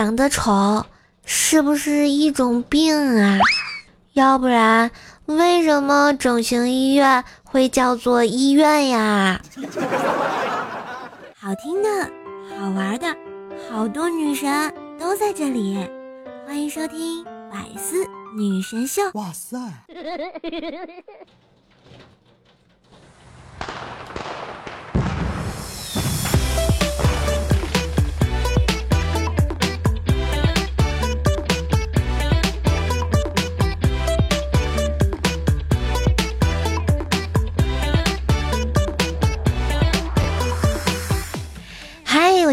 长得丑是不是一种病啊？要不然为什么整形医院会叫做医院呀？好听的，好玩的，好多女神都在这里，欢迎收听百思女神秀。哇塞！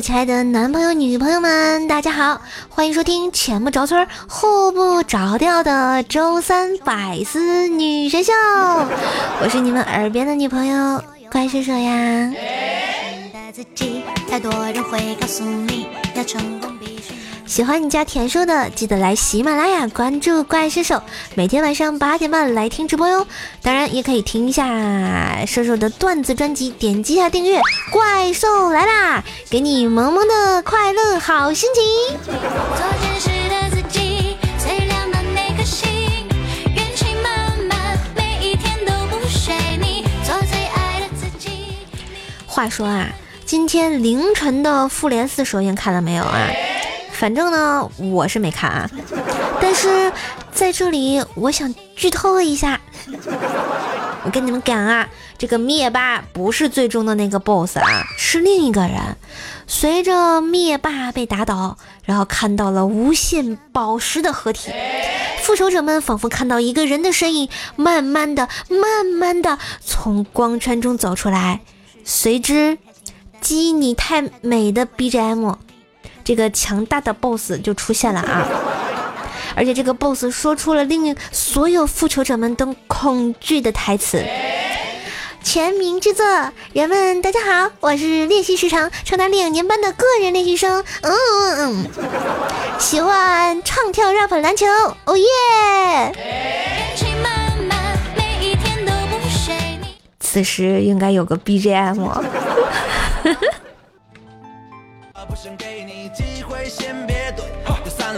亲爱的男朋友、女朋友们，大家好，欢迎收听前不着村后不着调的周三百思女神秀，我是你们耳边的女朋友怪兽兽呀。喜欢你家田叔的，记得来喜马拉雅关注怪兽兽，每天晚上八点半来听直播哟。当然也可以听一下兽兽的段子专辑，点击下订阅。怪兽来啦，给你萌萌的快乐好心情。话说啊，今天凌晨的复联四首映看了没有啊？反正呢，我是没看啊，但是在这里我想剧透一下，我跟你们讲啊，这个灭霸不是最终的那个 boss 啊，是另一个人。随着灭霸被打倒，然后看到了无限宝石的合体，复仇者们仿佛看到一个人的身影，慢慢的、慢慢的从光圈中走出来，随之，基你太美的 BGM。这个强大的 BOSS 就出现了啊！而且这个 BOSS 说出了令所有复仇者们都恐惧的台词。全民制作，人们大家好，我是练习时长长达两年半的个人练习生，嗯嗯嗯，喜欢唱跳 rap 篮球，哦耶！此时应该有个 BGM。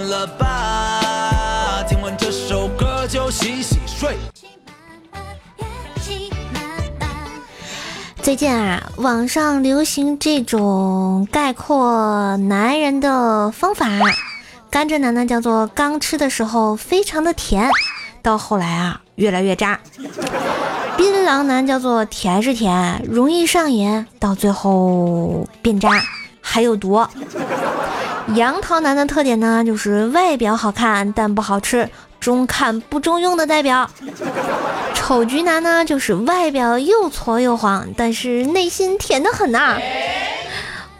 了吧，听完这首歌就洗洗睡。最近啊，网上流行这种概括男人的方法，甘蔗男呢叫做刚吃的时候非常的甜，到后来啊越来越渣；槟榔男叫做甜是甜，容易上瘾，到最后变渣，还有毒。杨桃男的特点呢，就是外表好看但不好吃，中看不中用的代表。丑橘男呢，就是外表又矬又黄，但是内心甜的很呐。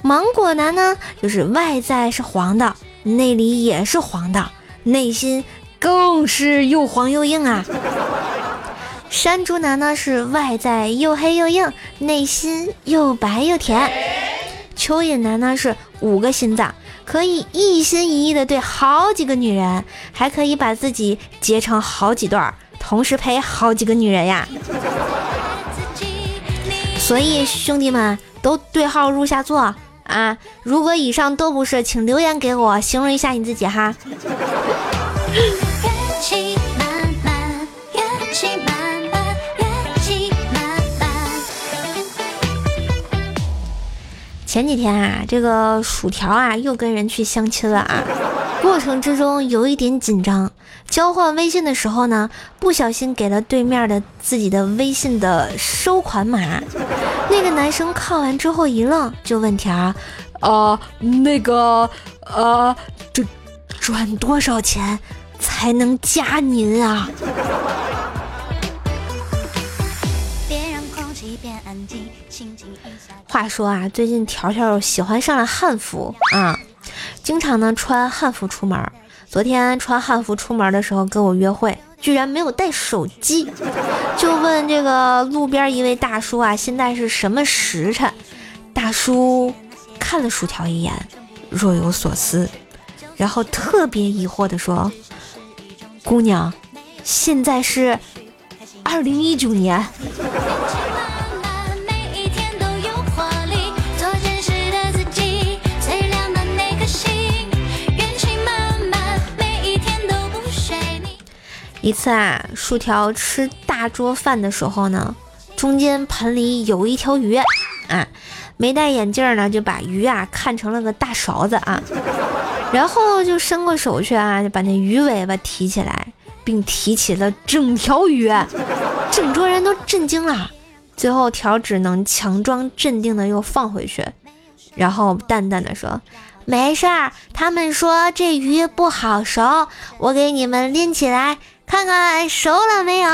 芒果男呢，就是外在是黄的，内里也是黄的，内心更是又黄又硬啊。山竹男呢，是外在又黑又硬，内心又白又甜。蚯蚓男呢，是五个心脏。可以一心一意的对好几个女人，还可以把自己截成好几段，同时陪好几个女人呀。所以兄弟们都对号入下座啊！如果以上都不是，请留言给我，形容一下你自己哈。前几天啊，这个薯条啊又跟人去相亲了啊，过程之中有一点紧张。交换微信的时候呢，不小心给了对面的自己的微信的收款码。那个男生看完之后一愣，就问条：“啊，那个，呃，这转多少钱才能加您啊？”话说啊，最近条条喜欢上了汉服啊，经常呢穿汉服出门。昨天穿汉服出门的时候跟我约会，居然没有带手机，就问这个路边一位大叔啊，现在是什么时辰？大叔看了薯条一眼，若有所思，然后特别疑惑的说：“姑娘，现在是二零一九年。”一次啊，薯条吃大桌饭的时候呢，中间盆里有一条鱼，啊，没戴眼镜呢，就把鱼啊看成了个大勺子啊，然后就伸过手去啊，就把那鱼尾巴提起来，并提起了整条鱼，整桌人都震惊了。最后条只能强装镇定的又放回去，然后淡淡的说：“没事儿，他们说这鱼不好熟，我给你们拎起来。”看看熟了没有？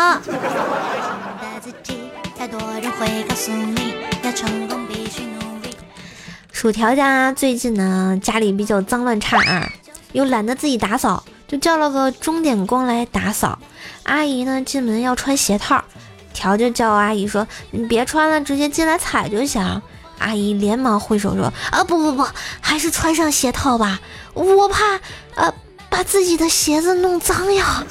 薯条家最近呢，家里比较脏乱差啊，又懒得自己打扫，就叫了个钟点工来打扫。阿姨呢，进门要穿鞋套，条就叫阿姨说：“你别穿了，直接进来踩就行。”阿姨连忙挥手说：“啊，不不不，还是穿上鞋套吧，我怕呃。”把自己的鞋子弄脏呀！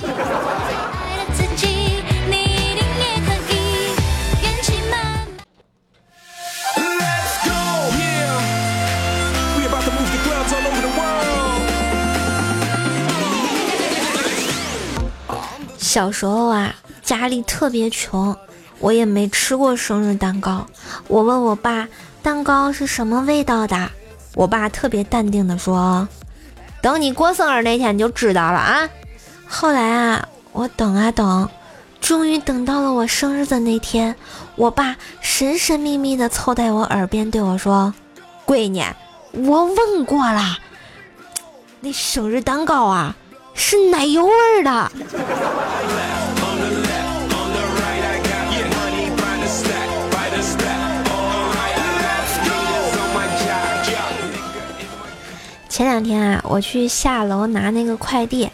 小时候啊，家里特别穷，我也没吃过生日蛋糕。我问我爸，蛋糕是什么味道的？我爸特别淡定的说。等你过生日那天你就知道了啊！后来啊，我等啊等，终于等到了我生日的那天，我爸神神秘秘的凑在我耳边对我说：“闺女，我问过了，那生日蛋糕啊是奶油味的。”前两天啊，我去下楼拿那个快递，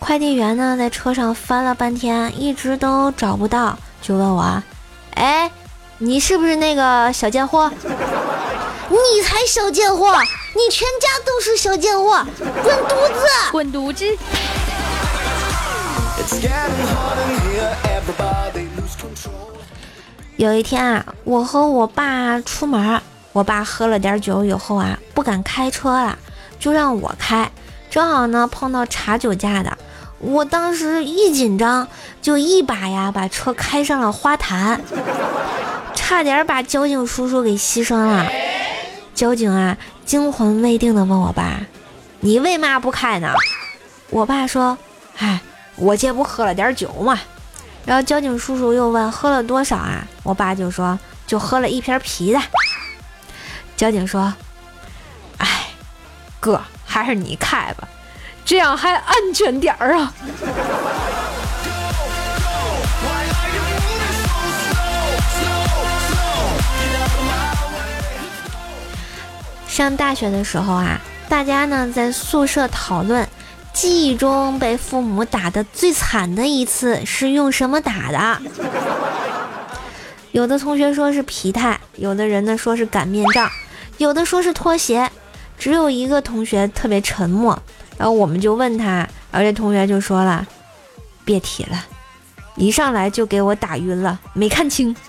快递员呢在车上翻了半天，一直都找不到，就问我：“哎，你是不是那个小贱货？你才小贱货，你全家都是小贱货，滚犊子，滚犊子！”有一天啊，我和我爸出门，我爸喝了点酒以后啊，不敢开车了。就让我开，正好呢碰到查酒驾的，我当时一紧张，就一把呀把车开上了花坛，差点把交警叔叔给牺牲了。交警啊惊魂未定的问我爸：“你为嘛不开呢？”我爸说：“哎，我这不喝了点酒嘛。”然后交警叔叔又问：“喝了多少啊？”我爸就说：“就喝了一瓶啤的。”交警说。哥，还是你开吧，这样还安全点儿啊。上大学的时候啊，大家呢在宿舍讨论，记忆中被父母打的最惨的一次是用什么打的？有的同学说是皮带，有的人呢说是擀面杖，有的说是拖鞋。只有一个同学特别沉默，然后我们就问他，然后这同学就说了：“别提了，一上来就给我打晕了，没看清。”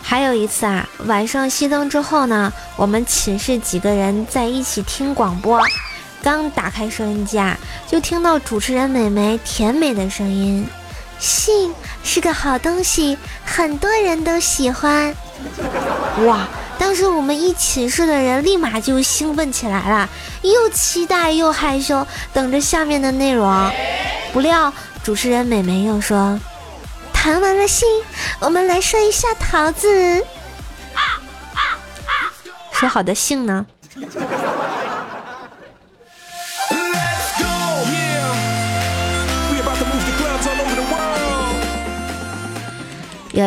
还有一次啊，晚上熄灯之后呢，我们寝室几个人在一起听广播，刚打开收音机啊，就听到主持人美眉甜美的声音。性是个好东西，很多人都喜欢。哇！当时我们一寝室的人立马就兴奋起来了，又期待又害羞，等着下面的内容。不料主持人美眉又说：“谈完了性，我们来说一下桃子。”说好的性呢？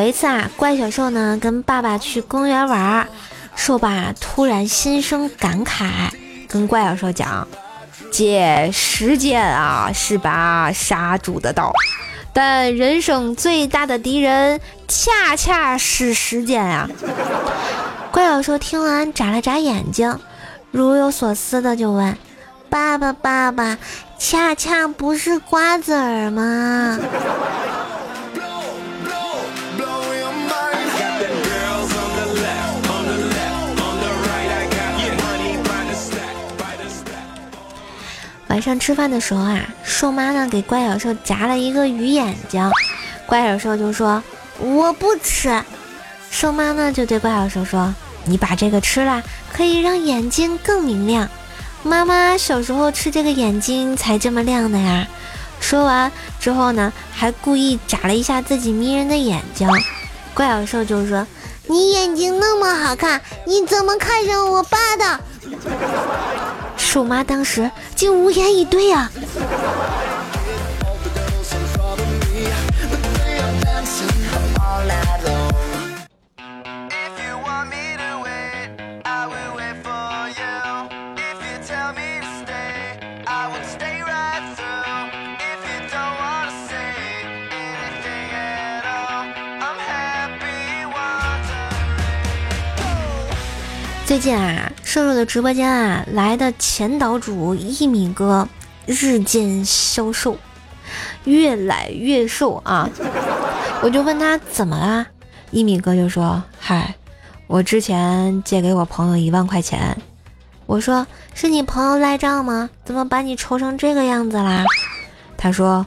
一次啊，怪小兽呢跟爸爸去公园玩，兽爸突然心生感慨，跟怪小兽讲：“借，时间啊是把杀猪的刀，但人生最大的敌人恰恰是时间呀。”怪小兽听完眨了眨眼睛，如有所思的就问：“爸爸，爸爸，恰恰不是瓜子儿吗？”上吃饭的时候啊，瘦妈呢给怪小兽夹了一个鱼眼睛，怪小兽就说我不吃。瘦妈呢就对怪小兽说：“你把这个吃了，可以让眼睛更明亮。妈妈小时候吃这个眼睛才这么亮的呀。”说完之后呢，还故意眨了一下自己迷人的眼睛。怪小兽就说：“你眼睛那么好看，你怎么看上我爸的？”瘦妈当时竟无言以对啊。最近啊，瘦瘦的直播间啊，来的前岛主一米哥日渐消瘦，越来越瘦啊！我就问他怎么啦，一米哥就说：“嗨，我之前借给我朋友一万块钱。”我说：“是你朋友赖账吗？怎么把你愁成这个样子啦？”他说：“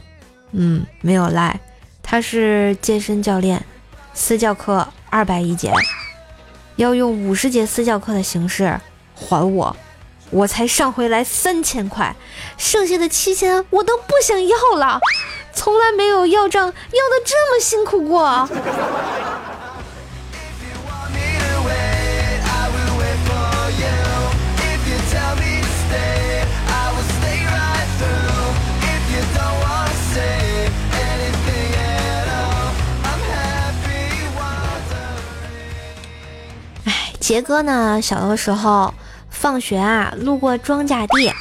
嗯，没有赖，他是健身教练，私教课二百一节。”要用五十节私教课的形式还我，我才上回来三千块，剩下的七千我都不想要了，从来没有要账要的这么辛苦过。杰哥呢？小的时候放学啊，路过庄稼地，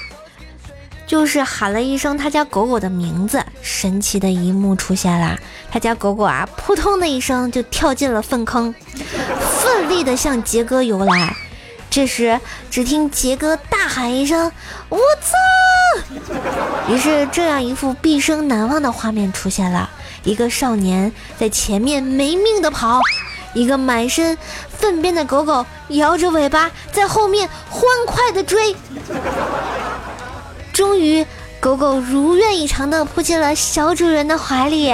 就是喊了一声他家狗狗的名字，神奇的一幕出现啦！他家狗狗啊，扑通的一声就跳进了粪坑，奋力的向杰哥游来。这时，只听杰哥大喊一声：“我操！”于是，这样一幅毕生难忘的画面出现了：一个少年在前面没命的跑。一个满身粪便的狗狗摇着尾巴在后面欢快的追，终于，狗狗如愿以偿的扑进了小主人的怀里。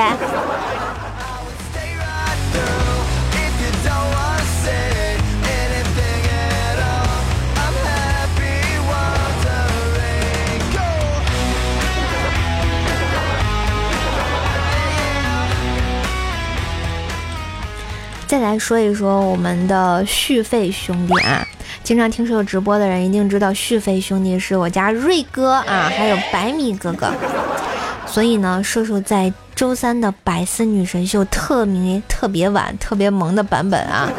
说一说我们的续费兄弟啊，经常听瘦瘦直播的人一定知道续费兄弟是我家瑞哥啊，还有百米哥哥。所以呢，瘦瘦在周三的百思女神秀特别特别晚、特别萌的版本啊，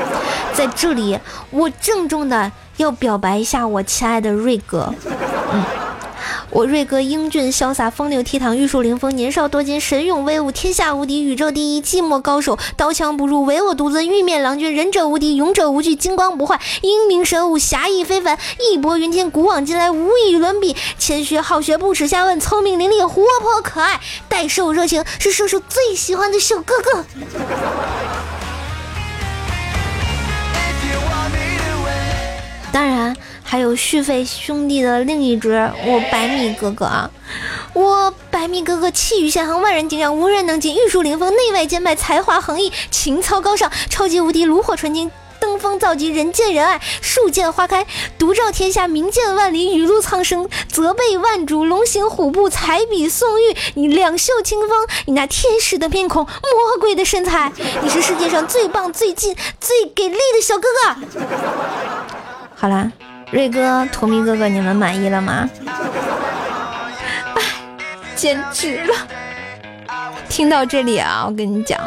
在这里我郑重的要表白一下我亲爱的瑞哥，嗯。我瑞哥英俊潇洒，风流倜傥，玉树临风，年少多金，神勇威武，天下无敌，宇宙第一，寂寞高手，刀枪不入，唯我独尊，玉面郎君，忍者无敌，勇者无惧，金光不坏，英明神武，侠义非凡，义薄云天，古往今来无与伦比，谦虚好学，不耻下问，聪明伶俐，活泼可爱，待受热情，是叔叔最喜欢的小哥哥。还有续费兄弟的另一只，我百米哥哥啊，我百米哥哥气宇轩昂，万人敬仰，无人能及，玉树临风，内外兼备，才华横溢，情操高尚，超级无敌，炉火纯青，登峰造极，人见人爱，树见花开，独照天下，名见万里，雨露苍生，泽被万主，龙行虎步，彩笔宋玉，你两袖清风，你那天使的面孔，魔鬼的身材，你是世界上最棒、最近、最给力的小哥哥。好啦。瑞哥、图迷哥哥，你们满意了吗？哎，简直了！听到这里啊，我跟你讲，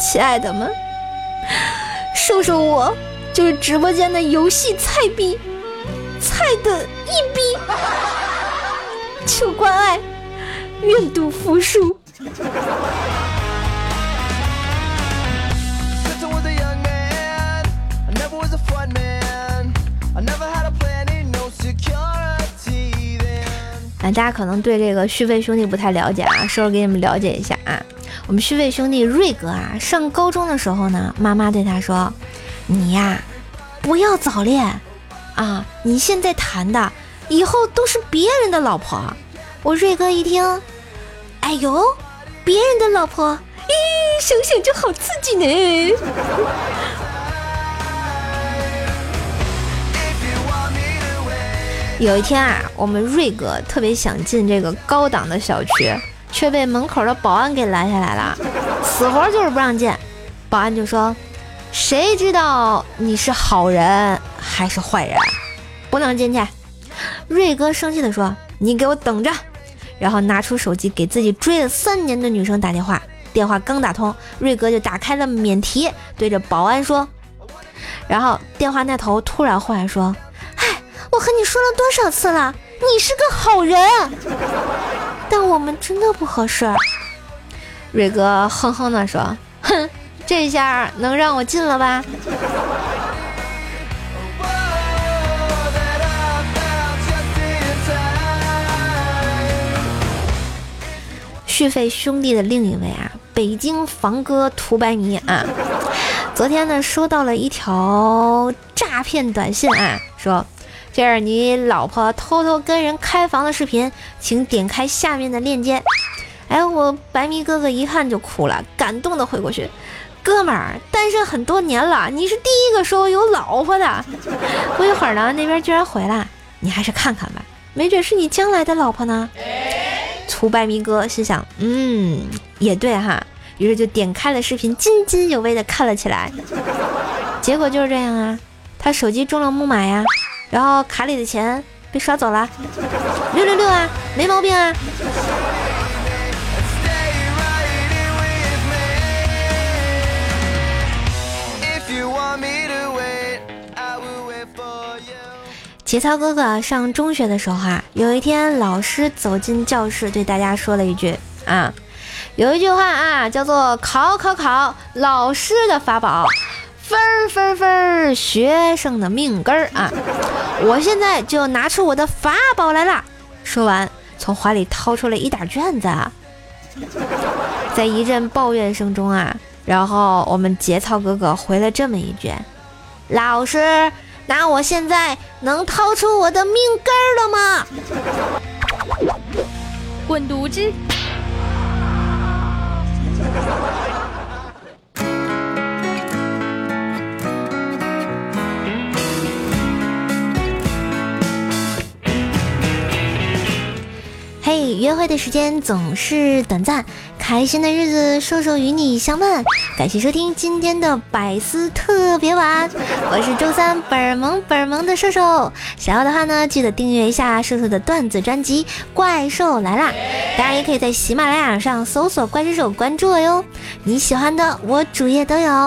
亲爱的们，瘦瘦我就是直播间的游戏菜逼，菜的一逼，求关爱，愿赌服输。啊大家可能对这个续费兄弟不太了解啊，稍微给你们了解一下啊。我们续费兄弟瑞哥啊，上高中的时候呢，妈妈对他说：“你呀，不要早恋啊！你现在谈的，以后都是别人的老婆。我瑞哥一听，哎呦，别人的老婆，咦，想想就好刺激呢。有一天啊，我们瑞哥特别想进这个高档的小区，却被门口的保安给拦下来了，死活就是不让进。保安就说：“谁知道你是好人还是坏人？不能进去。”瑞哥生气地说：“你给我等着！”然后拿出手机给自己追了三年的女生打电话。电话刚打通，瑞哥就打开了免提，对着保安说。然后电话那头突然忽然说：“，我和你说了多少次了，你是个好人，但我们真的不合适。”瑞哥哼哼的说：“哼，这下能让我进了吧？”续费兄弟的另一位啊，北京房哥图白泥啊，昨天呢收到了一条诈骗短信啊，说这是你老婆偷偷跟人开房的视频，请点开下面的链接。哎，我白迷哥哥一看就哭了，感动的回过去，哥们儿单身很多年了，你是第一个说我有老婆的。不一会儿呢，那边居然回来，你还是看看吧，没准是你将来的老婆呢。图白迷哥心想，嗯，也对哈，于是就点开了视频，津津有味的看了起来。结果就是这样啊，他手机中了木马呀，然后卡里的钱被刷走了。六六六啊，没毛病啊。节操哥哥上中学的时候啊，有一天老师走进教室，对大家说了一句啊，有一句话啊，叫做考考考，老师的法宝，分分分，学生的命根儿啊！我现在就拿出我的法宝来了。说完，从怀里掏出了一沓卷子，在一阵抱怨声中啊，然后我们节操哥哥回了这么一句：老师。那我现在能掏出我的命根儿了吗？滚犊子！嘿，约会的时间总是短暂。开心的日子，瘦瘦与你相伴。感谢收听今天的百思特别晚，我是周三本萌本萌的瘦瘦。想要的话呢，记得订阅一下瘦瘦的段子专辑《怪兽来啦》。当然，也可以在喜马拉雅上搜索“怪兽手”关注我哟。你喜欢的，我主页都有。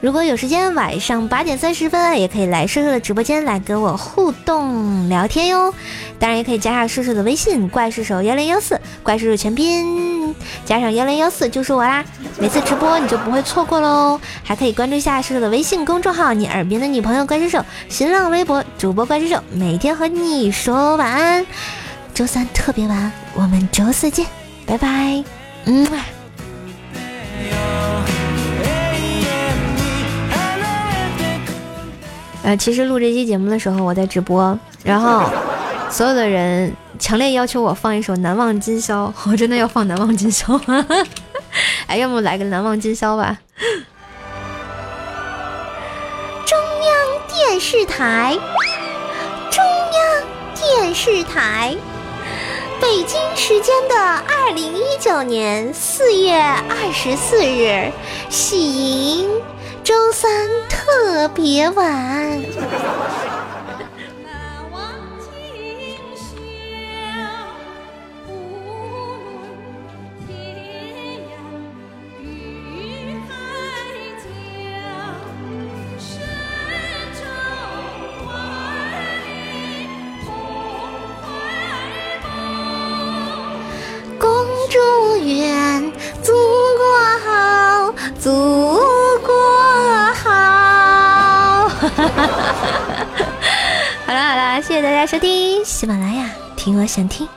如果有时间，晚上八点三十分也可以来瘦瘦的直播间来跟我互动聊天哟。当然也可以加上叔叔的微信，怪兽手幺零幺四，怪兽手全拼加上幺零幺四就是我啦。每次直播你就不会错过喽。还可以关注一下叔叔的微信公众号，你耳边的女朋友怪兽手，新浪微博主播怪兽手，每天和你说晚安。周三特别晚，我们周四见，拜拜。嗯。呃，其实录这期节目的时候我在直播，然后所有的人强烈要求我放一首《难忘今宵》，我真的要放《难忘今宵》。哎，要么来个《难忘今宵》吧。中央电视台，中央电视台，北京时间的二零一九年四月二十四日，喜迎。周三特别晚。听我想听。